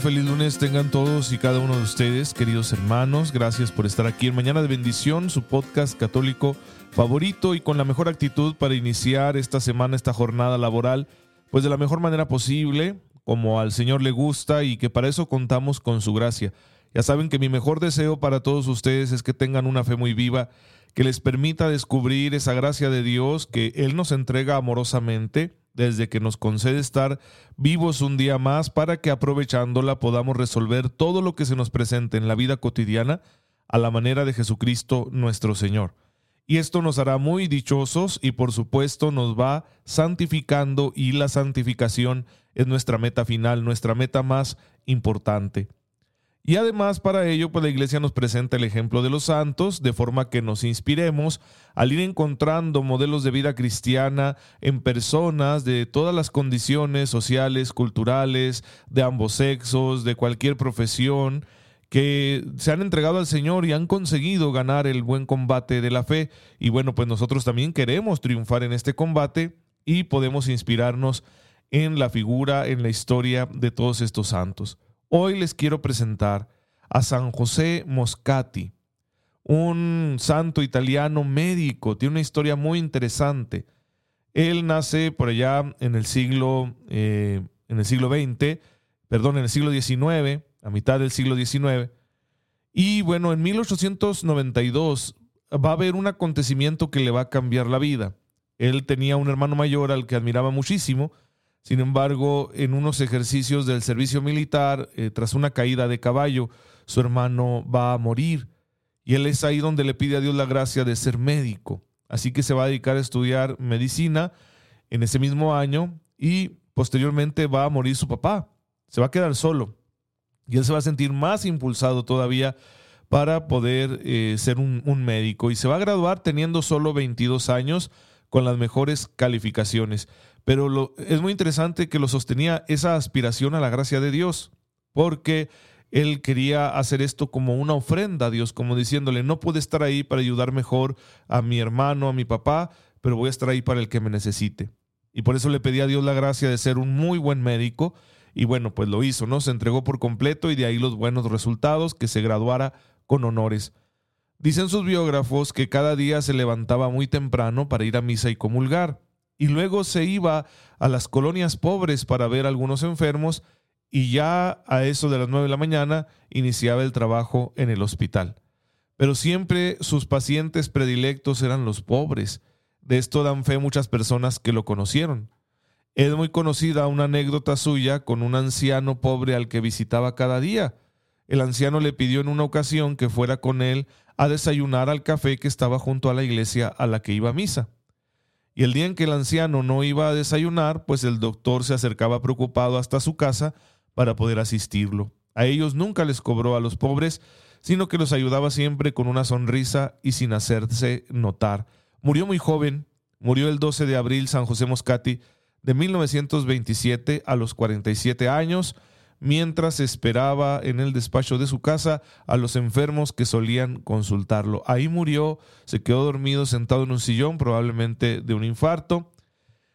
Feliz lunes tengan todos y cada uno de ustedes, queridos hermanos. Gracias por estar aquí en Mañana de Bendición, su podcast católico favorito y con la mejor actitud para iniciar esta semana, esta jornada laboral, pues de la mejor manera posible, como al Señor le gusta y que para eso contamos con su gracia. Ya saben que mi mejor deseo para todos ustedes es que tengan una fe muy viva, que les permita descubrir esa gracia de Dios que Él nos entrega amorosamente desde que nos concede estar vivos un día más para que aprovechándola podamos resolver todo lo que se nos presente en la vida cotidiana a la manera de Jesucristo nuestro Señor. Y esto nos hará muy dichosos y por supuesto nos va santificando y la santificación es nuestra meta final, nuestra meta más importante. Y además para ello, pues la iglesia nos presenta el ejemplo de los santos, de forma que nos inspiremos al ir encontrando modelos de vida cristiana en personas de todas las condiciones sociales, culturales, de ambos sexos, de cualquier profesión, que se han entregado al Señor y han conseguido ganar el buen combate de la fe. Y bueno, pues nosotros también queremos triunfar en este combate y podemos inspirarnos en la figura, en la historia de todos estos santos. Hoy les quiero presentar a San José Moscati, un santo italiano médico, tiene una historia muy interesante. Él nace por allá en el siglo, eh, en el siglo XX, perdón, en el siglo XIX, a mitad del siglo XIX. Y bueno, en 1892 va a haber un acontecimiento que le va a cambiar la vida. Él tenía un hermano mayor al que admiraba muchísimo, sin embargo, en unos ejercicios del servicio militar, eh, tras una caída de caballo, su hermano va a morir. Y él es ahí donde le pide a Dios la gracia de ser médico. Así que se va a dedicar a estudiar medicina en ese mismo año y posteriormente va a morir su papá. Se va a quedar solo. Y él se va a sentir más impulsado todavía para poder eh, ser un, un médico. Y se va a graduar teniendo solo 22 años con las mejores calificaciones. Pero lo, es muy interesante que lo sostenía esa aspiración a la gracia de Dios, porque él quería hacer esto como una ofrenda a Dios, como diciéndole, no puedo estar ahí para ayudar mejor a mi hermano, a mi papá, pero voy a estar ahí para el que me necesite. Y por eso le pedí a Dios la gracia de ser un muy buen médico. Y bueno, pues lo hizo, ¿no? Se entregó por completo y de ahí los buenos resultados, que se graduara con honores. Dicen sus biógrafos que cada día se levantaba muy temprano para ir a misa y comulgar y luego se iba a las colonias pobres para ver a algunos enfermos y ya a eso de las nueve de la mañana iniciaba el trabajo en el hospital. Pero siempre sus pacientes predilectos eran los pobres. De esto dan fe muchas personas que lo conocieron. Es muy conocida una anécdota suya con un anciano pobre al que visitaba cada día. El anciano le pidió en una ocasión que fuera con él a desayunar al café que estaba junto a la iglesia a la que iba a misa. Y el día en que el anciano no iba a desayunar, pues el doctor se acercaba preocupado hasta su casa para poder asistirlo. A ellos nunca les cobró a los pobres, sino que los ayudaba siempre con una sonrisa y sin hacerse notar. Murió muy joven, murió el 12 de abril San José Moscati de 1927 a los 47 años, mientras esperaba en el despacho de su casa a los enfermos que solían consultarlo. Ahí murió, se quedó dormido sentado en un sillón, probablemente de un infarto.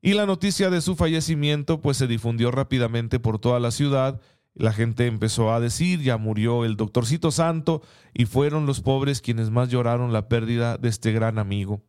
Y la noticia de su fallecimiento pues se difundió rápidamente por toda la ciudad. La gente empezó a decir, ya murió el doctorcito santo, y fueron los pobres quienes más lloraron la pérdida de este gran amigo.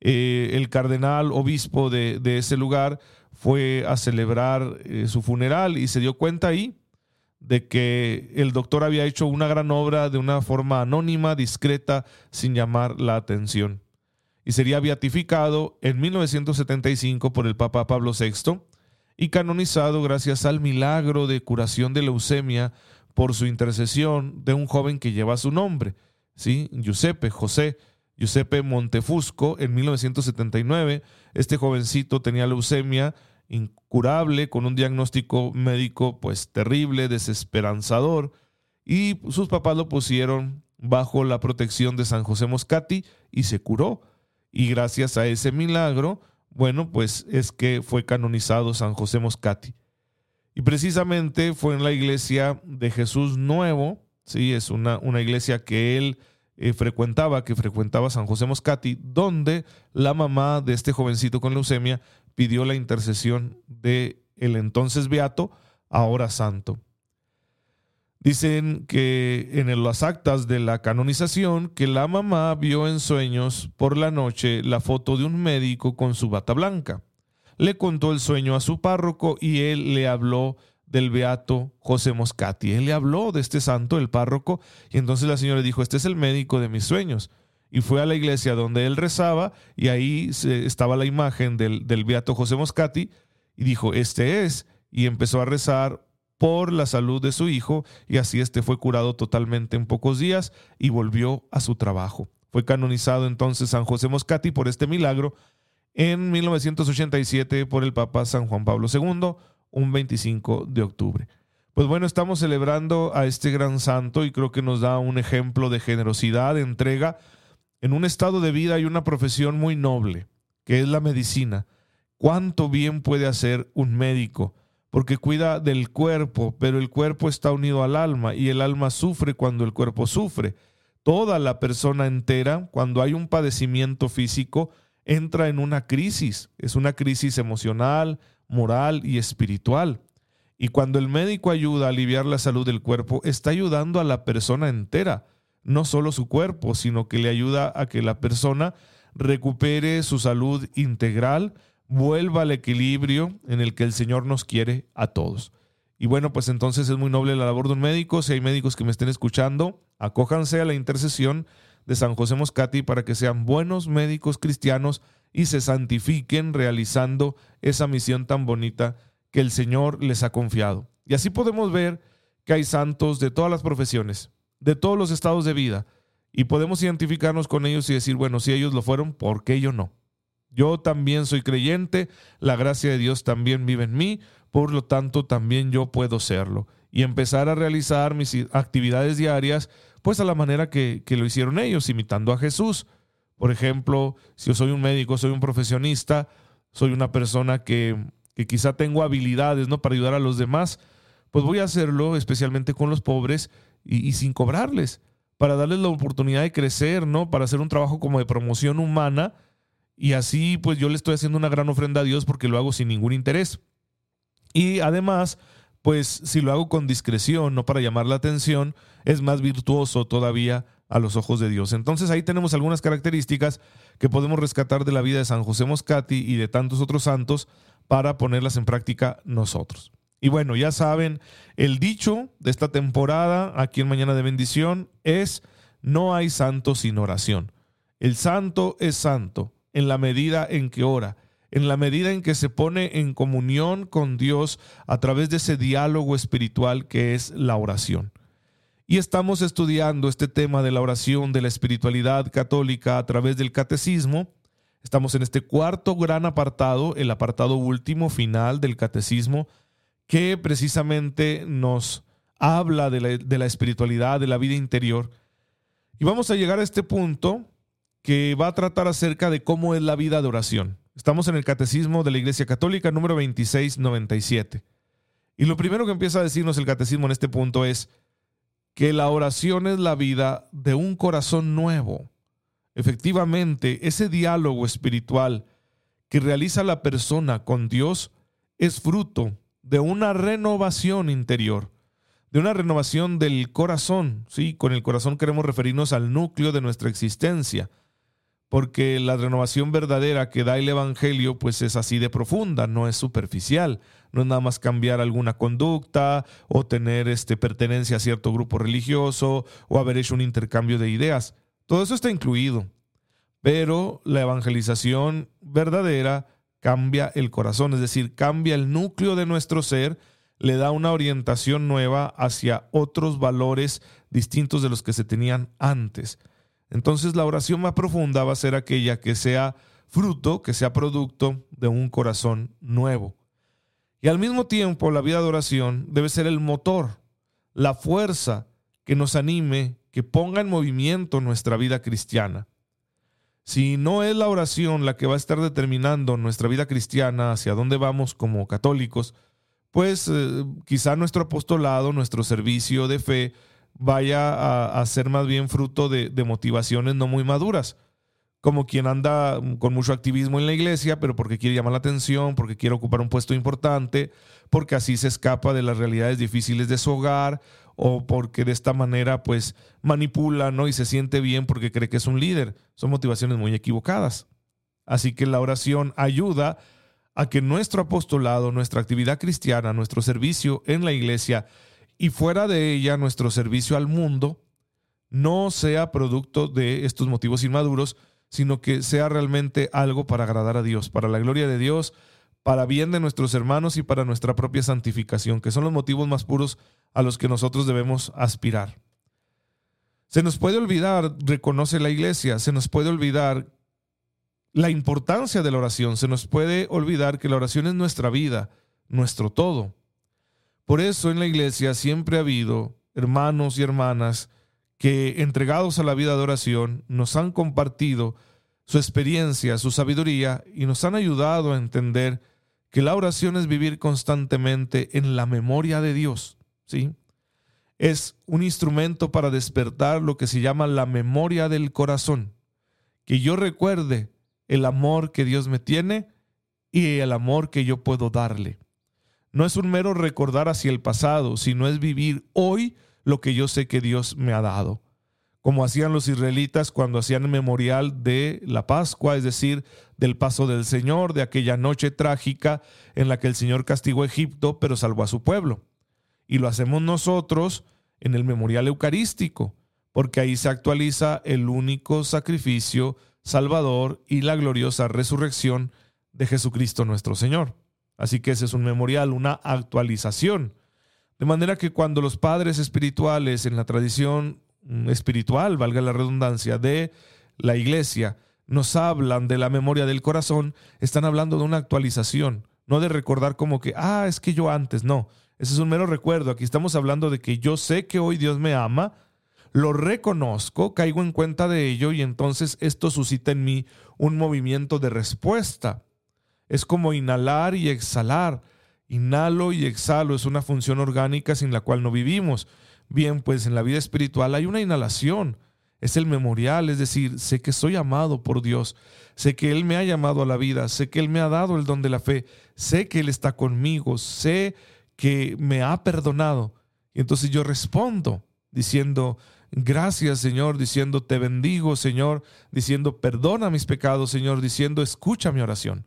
Eh, el cardenal obispo de, ese lugar fue a celebrar eh, su funeral y se dio cuenta ahí de que el doctor había hecho una gran obra de una forma anónima, discreta, sin llamar la atención. Y sería beatificado en 1975 por el Papa Pablo VI y canonizado gracias al milagro de curación de leucemia por su intercesión de un joven que lleva su nombre, ¿sí? Giuseppe José Giuseppe Montefusco en 1979. Este jovencito tenía leucemia incurable con un diagnóstico médico pues terrible, desesperanzador y sus papás lo pusieron bajo la protección de San José Moscati y se curó. Y gracias a ese milagro, bueno, pues es que fue canonizado San José Moscati. Y precisamente fue en la iglesia de Jesús Nuevo, sí, es una, una iglesia que él eh, frecuentaba, que frecuentaba San José Moscati, donde la mamá de este jovencito con leucemia pidió la intercesión de el entonces beato, ahora santo. Dicen que en las actas de la canonización que la mamá vio en sueños por la noche la foto de un médico con su bata blanca. Le contó el sueño a su párroco y él le habló del beato José Moscati. Él le habló de este santo, el párroco, y entonces la señora dijo, este es el médico de mis sueños. Y fue a la iglesia donde él rezaba y ahí estaba la imagen del, del beato José Moscati y dijo, este es, y empezó a rezar por la salud de su hijo y así este fue curado totalmente en pocos días y volvió a su trabajo. Fue canonizado entonces San José Moscati por este milagro en 1987 por el Papa San Juan Pablo II, un 25 de octubre. Pues bueno, estamos celebrando a este gran santo y creo que nos da un ejemplo de generosidad, de entrega en un estado de vida y una profesión muy noble, que es la medicina. ¿Cuánto bien puede hacer un médico? porque cuida del cuerpo, pero el cuerpo está unido al alma y el alma sufre cuando el cuerpo sufre. Toda la persona entera, cuando hay un padecimiento físico, entra en una crisis. Es una crisis emocional, moral y espiritual. Y cuando el médico ayuda a aliviar la salud del cuerpo, está ayudando a la persona entera, no solo su cuerpo, sino que le ayuda a que la persona recupere su salud integral, vuelva al equilibrio en el que el Señor nos quiere a todos. Y bueno, pues entonces es muy noble la labor de un médico. Si hay médicos que me estén escuchando, acójanse a la intercesión de San José Moscati para que sean buenos médicos cristianos y se santifiquen realizando esa misión tan bonita que el Señor les ha confiado. Y así podemos ver que hay santos de todas las profesiones, de todos los estados de vida, y podemos identificarnos con ellos y decir, bueno, si ellos lo fueron, ¿por qué yo no? Yo también soy creyente, la gracia de Dios también vive en mí, por lo tanto también yo puedo serlo y empezar a realizar mis actividades diarias pues a la manera que, lo hicieron ellos, imitando a Jesús. Por ejemplo, si yo soy un médico, soy un profesionista, soy una persona que, que quizá tengo habilidades ¿no? para ayudar a los demás, pues voy a hacerlo especialmente con los pobres y, sin cobrarles, para darles la oportunidad de crecer, ¿no? para hacer un trabajo como de promoción humana y así pues yo le estoy haciendo una gran ofrenda a Dios porque lo hago sin ningún interés. Y además, pues si lo hago con discreción, no para llamar la atención, es más virtuoso todavía a los ojos de Dios. Entonces ahí tenemos algunas características que podemos rescatar de la vida de San José Moscati y de tantos otros santos para ponerlas en práctica nosotros. Y bueno, ya saben, el dicho de esta temporada aquí en Mañana de Bendición es, no hay santo sin oración. El santo es santo en la medida en que ora, en la medida en que se pone en comunión con Dios a través de ese diálogo espiritual que es la oración. Y estamos estudiando este tema de la oración, de la espiritualidad católica a través del catecismo. Estamos en este cuarto gran apartado, el apartado último, final del catecismo, que precisamente nos habla de la, espiritualidad, de la vida interior. Y vamos a llegar a este punto que va a tratar acerca de cómo es la vida de oración. Estamos en el Catecismo de la Iglesia Católica número 2697. Y lo primero que empieza a decirnos el Catecismo en este punto es que la oración es la vida de un corazón nuevo. Efectivamente, ese diálogo espiritual que realiza la persona con Dios es fruto de una renovación interior, de una renovación del corazón. Sí, con el corazón queremos referirnos al núcleo de nuestra existencia porque la renovación verdadera que da el Evangelio pues es así de profunda, no es superficial, no es nada más cambiar alguna conducta o tener este, pertenencia a cierto grupo religioso o haber hecho un intercambio de ideas. Todo eso está incluido, pero la evangelización verdadera cambia el corazón, es decir, cambia el núcleo de nuestro ser, le da una orientación nueva hacia otros valores distintos de los que se tenían antes. Entonces la oración más profunda va a ser aquella que sea fruto, que sea producto de un corazón nuevo. Y al mismo tiempo la vida de oración debe ser el motor, la fuerza que nos anime, que ponga en movimiento nuestra vida cristiana. Si no es la oración la que va a estar determinando nuestra vida cristiana, hacia dónde vamos como católicos, pues eh, quizá nuestro apostolado, nuestro servicio de fe, vaya a, ser más bien fruto de, de, motivaciones no muy maduras, como quien anda con mucho activismo en la iglesia, pero porque quiere llamar la atención, porque quiere ocupar un puesto importante, porque así se escapa de las realidades difíciles de su hogar, o porque de esta manera pues manipula ¿no? y se siente bien porque cree que es un líder. Son motivaciones muy equivocadas. Así que la oración ayuda a que nuestro apostolado, nuestra actividad cristiana, nuestro servicio en la iglesia y fuera de ella nuestro servicio al mundo no sea producto de estos motivos inmaduros, sino que sea realmente algo para agradar a Dios, para la gloria de Dios, para bien de nuestros hermanos y para nuestra propia santificación, que son los motivos más puros a los que nosotros debemos aspirar. Se nos puede olvidar, reconoce la iglesia, se nos puede olvidar la importancia de la oración, se nos puede olvidar que la oración es nuestra vida, nuestro todo. Por eso en la iglesia siempre ha habido hermanos y hermanas que, entregados a la vida de oración, nos han compartido su experiencia, su sabiduría y nos han ayudado a entender que la oración es vivir constantemente en la memoria de Dios. ¿sí? Es un instrumento para despertar lo que se llama la memoria del corazón. Que yo recuerde el amor que Dios me tiene y el amor que yo puedo darle. No es un mero recordar hacia el pasado, sino es vivir hoy lo que yo sé que Dios me ha dado. Como hacían los israelitas cuando hacían el memorial de la Pascua, es decir, del paso del Señor, de aquella noche trágica en la que el Señor castigó a Egipto, pero salvó a su pueblo y lo hacemos nosotros en el memorial eucarístico, porque ahí se actualiza el único sacrificio salvador y la gloriosa resurrección de Jesucristo nuestro Señor. Así que ese es un memorial, una actualización. De manera que cuando los padres espirituales en la tradición mm, espiritual, valga la redundancia, de la iglesia, nos hablan de la memoria del corazón, están hablando de una actualización, no de recordar como que, ah, es que yo antes, no, ese es un mero recuerdo. Aquí estamos hablando de que yo sé que hoy Dios me ama, lo reconozco, caigo en cuenta de ello y entonces esto suscita en mí un movimiento de respuesta. Es como inhalar y exhalar. Inhalo y exhalo es una función orgánica sin la cual no vivimos. Bien, pues en la vida espiritual hay una inhalación. Es el memorial, es decir, sé que soy amado por Dios, sé que Él me ha llamado a la vida, sé que Él me ha dado el don de la fe, sé que Él está conmigo, sé que me ha perdonado. Y entonces yo respondo diciendo, gracias Señor, diciendo, te bendigo Señor, diciendo, perdona mis pecados Señor, diciendo, escucha mi oración.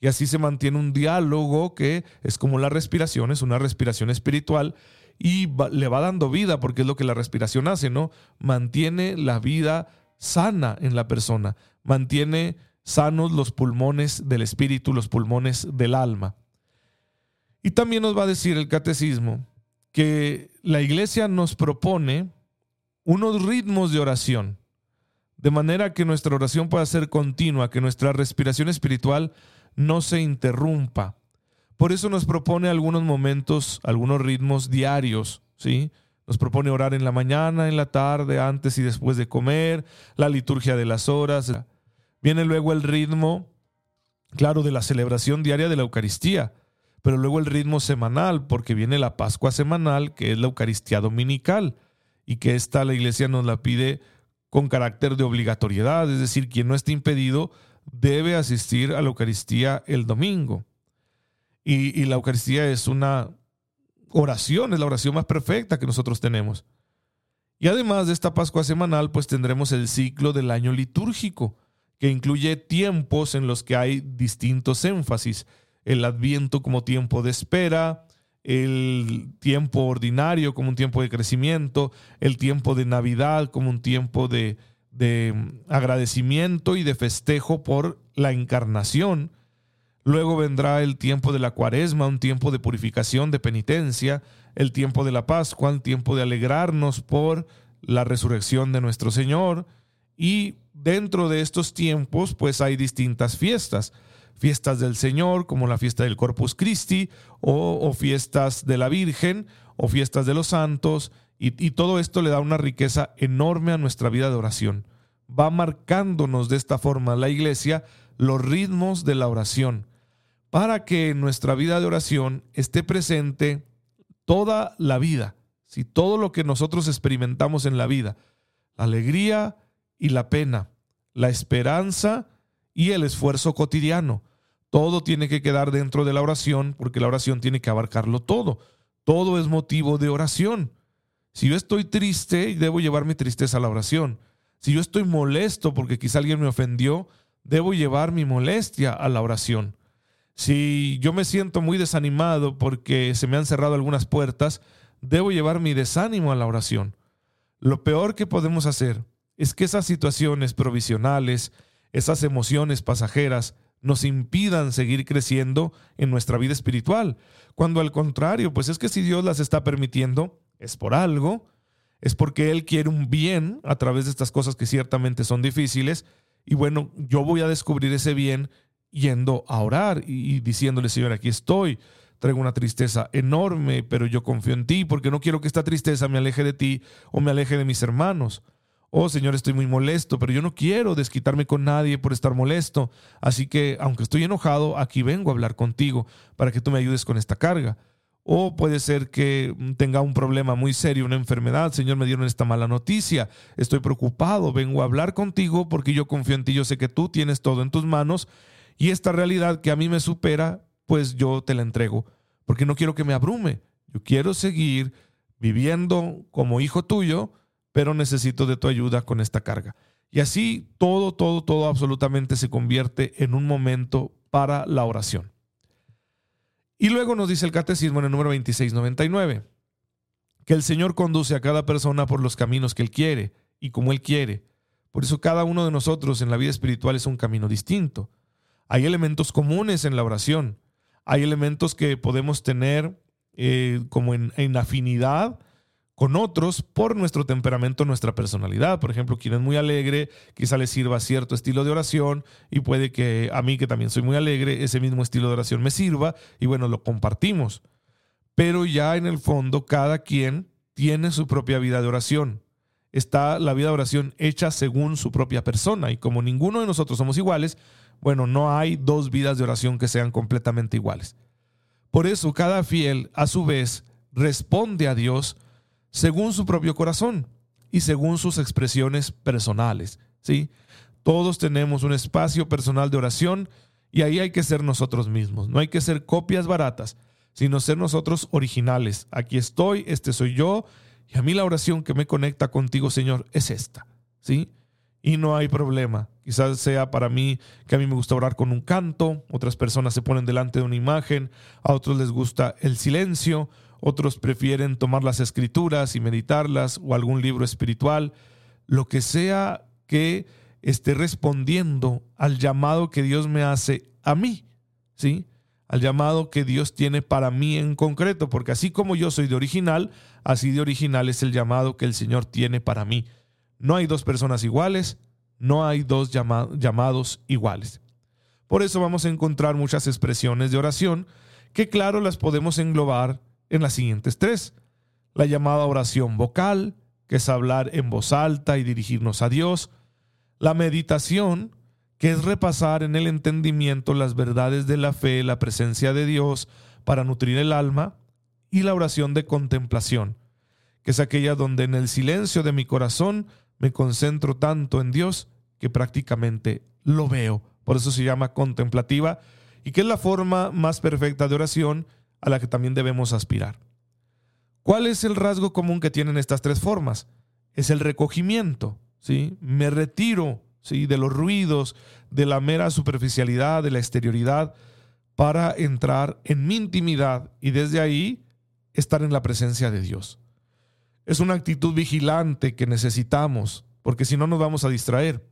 Y así se mantiene un diálogo que es como la respiración, es una respiración espiritual y le va dando vida porque es lo que la respiración hace, ¿no? Mantiene la vida sana en la persona, mantiene sanos los pulmones del espíritu, los pulmones del alma. Y también nos va a decir el catecismo que la iglesia nos propone unos ritmos de oración, de manera que nuestra oración pueda ser continua, que nuestra respiración espiritual no se interrumpa. Por eso nos propone algunos momentos, algunos ritmos diarios, ¿sí? Nos propone orar en la mañana, en la tarde, antes y después de comer, la liturgia de las horas. Viene luego el ritmo, claro, de la celebración diaria de la Eucaristía pero luego el ritmo semanal, porque viene la Pascua semanal, que es la Eucaristía dominical, y que esta la iglesia nos la pide con carácter de obligatoriedad, es decir, quien no esté impedido debe asistir a la Eucaristía el domingo. Y, la Eucaristía es una oración, es la oración más perfecta que nosotros tenemos. Y además de esta Pascua semanal, pues tendremos el ciclo del año litúrgico, que incluye tiempos en los que hay distintos énfasis el adviento como tiempo de espera, el tiempo ordinario como un tiempo de crecimiento, el tiempo de Navidad como un tiempo de, agradecimiento y de festejo por la encarnación. Luego vendrá el tiempo de la cuaresma, un tiempo de purificación, de penitencia, el tiempo de la Pascua, un tiempo de alegrarnos por la resurrección de nuestro Señor. Y dentro de estos tiempos, pues hay distintas fiestas fiestas del Señor, como la fiesta del Corpus Christi, o, fiestas de la Virgen, o fiestas de los santos, Y, todo esto le da una riqueza enorme a nuestra vida de oración. Va marcándonos de esta forma la iglesia los ritmos de la oración para que en nuestra vida de oración esté presente toda la vida, si todo lo que nosotros experimentamos en la vida, la alegría y la pena, la esperanza y el esfuerzo cotidiano. Todo tiene que quedar dentro de la oración porque la oración tiene que abarcarlo todo. Todo es motivo de oración. Si yo estoy triste, debo llevar mi tristeza a la oración. Si yo estoy molesto porque quizá alguien me ofendió, debo llevar mi molestia a la oración. Si yo me siento muy desanimado porque se me han cerrado algunas puertas, debo llevar mi desánimo a la oración. Lo peor que podemos hacer es que esas situaciones provisionales, esas emociones pasajeras, nos impidan seguir creciendo en nuestra vida espiritual, cuando al contrario, pues es que si Dios las está permitiendo, es por algo, es porque Él quiere un bien a través de estas cosas que ciertamente son difíciles, y bueno, yo voy a descubrir ese bien yendo a orar y, diciéndole, Señor, aquí estoy, traigo una tristeza enorme, pero yo confío en ti porque no quiero que esta tristeza me aleje de ti o me aleje de mis hermanos. Oh Señor, estoy muy molesto, pero yo no quiero desquitarme con nadie por estar molesto. Así que, aunque estoy enojado, aquí vengo a hablar contigo para que tú me ayudes con esta carga. O puede ser que tenga un problema muy serio, una enfermedad. Señor, me dieron esta mala noticia. Estoy preocupado. Vengo a hablar contigo porque yo confío en ti. Yo sé que tú tienes todo en tus manos. Y esta realidad que a mí me supera, pues yo te la entrego. Porque no quiero que me abrume. Yo quiero seguir viviendo como hijo tuyo pero necesito de tu ayuda con esta carga. Y así todo, todo, todo absolutamente se convierte en un momento para la oración. Y luego nos dice el catecismo en el número 2699, que el Señor conduce a cada persona por los caminos que Él quiere y como Él quiere. Por eso cada uno de nosotros en la vida espiritual es un camino distinto. Hay elementos comunes en la oración. Hay elementos que podemos tener eh, como en, en afinidad con otros por nuestro temperamento, nuestra personalidad. Por ejemplo, quien es muy alegre, quizá le sirva cierto estilo de oración y puede que a mí, que también soy muy alegre, ese mismo estilo de oración me sirva y bueno, lo compartimos. Pero ya en el fondo, cada quien tiene su propia vida de oración. Está la vida de oración hecha según su propia persona y como ninguno de nosotros somos iguales, bueno, no hay dos vidas de oración que sean completamente iguales. Por eso cada fiel, a su vez, responde a Dios según su propio corazón y según sus expresiones personales. ¿sí? Todos tenemos un espacio personal de oración y ahí hay que ser nosotros mismos. No hay que ser copias baratas, sino ser nosotros originales. Aquí estoy, este soy yo, y a mí la oración que me conecta contigo, Señor, es esta. ¿sí? Y no hay problema. Quizás sea para mí que a mí me gusta orar con un canto, otras personas se ponen delante de una imagen, a otros les gusta el silencio, otros prefieren tomar las escrituras y meditarlas o algún libro espiritual, lo que sea que esté respondiendo al llamado que Dios me hace a mí, ¿sí? Al llamado que Dios tiene para mí en concreto, porque así como yo soy de original, así de original es el llamado que el Señor tiene para mí. No hay dos personas iguales, no hay dos llamados iguales. Por eso vamos a encontrar muchas expresiones de oración que claro las podemos englobar en las siguientes tres. La llamada oración vocal, que es hablar en voz alta y dirigirnos a Dios. La meditación, que es repasar en el entendimiento las verdades de la fe, la presencia de Dios para nutrir el alma. Y la oración de contemplación, que es aquella donde en el silencio de mi corazón me concentro tanto en Dios que prácticamente lo veo. Por eso se llama contemplativa y que es la forma más perfecta de oración a la que también debemos aspirar. ¿Cuál es el rasgo común que tienen estas tres formas? Es el recogimiento, ¿sí? Me retiro, ¿sí? de los ruidos, de la mera superficialidad, de la exterioridad, para entrar en mi intimidad y desde ahí estar en la presencia de Dios. Es una actitud vigilante que necesitamos, porque si no nos vamos a distraer.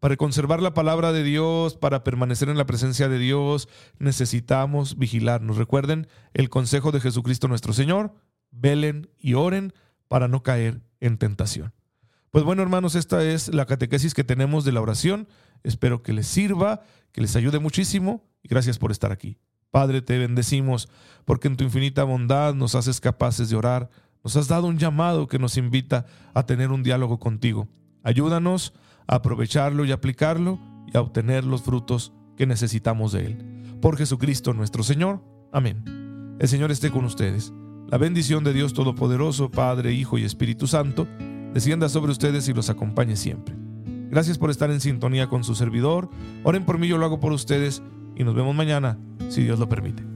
Para conservar la palabra de Dios, para permanecer en la presencia de Dios, necesitamos vigilarnos. Recuerden el consejo de Jesucristo nuestro Señor, velen y oren para no caer en tentación. Pues bueno, hermanos, esta es la catequesis que tenemos de la oración. Espero que les sirva, que les ayude muchísimo y gracias por estar aquí. Padre, te bendecimos porque en tu infinita bondad nos haces capaces de orar Nos has dado un llamado que nos invita a tener un diálogo contigo. Ayúdanos a aprovecharlo y aplicarlo y a obtener los frutos que necesitamos de Él. Por Jesucristo nuestro Señor. Amén. El Señor esté con ustedes. La bendición de Dios Todopoderoso, Padre, Hijo y Espíritu Santo, descienda sobre ustedes y los acompañe siempre. Gracias por estar en sintonía con su servidor. Oren por mí, yo lo hago por ustedes y nos vemos mañana, si Dios lo permite.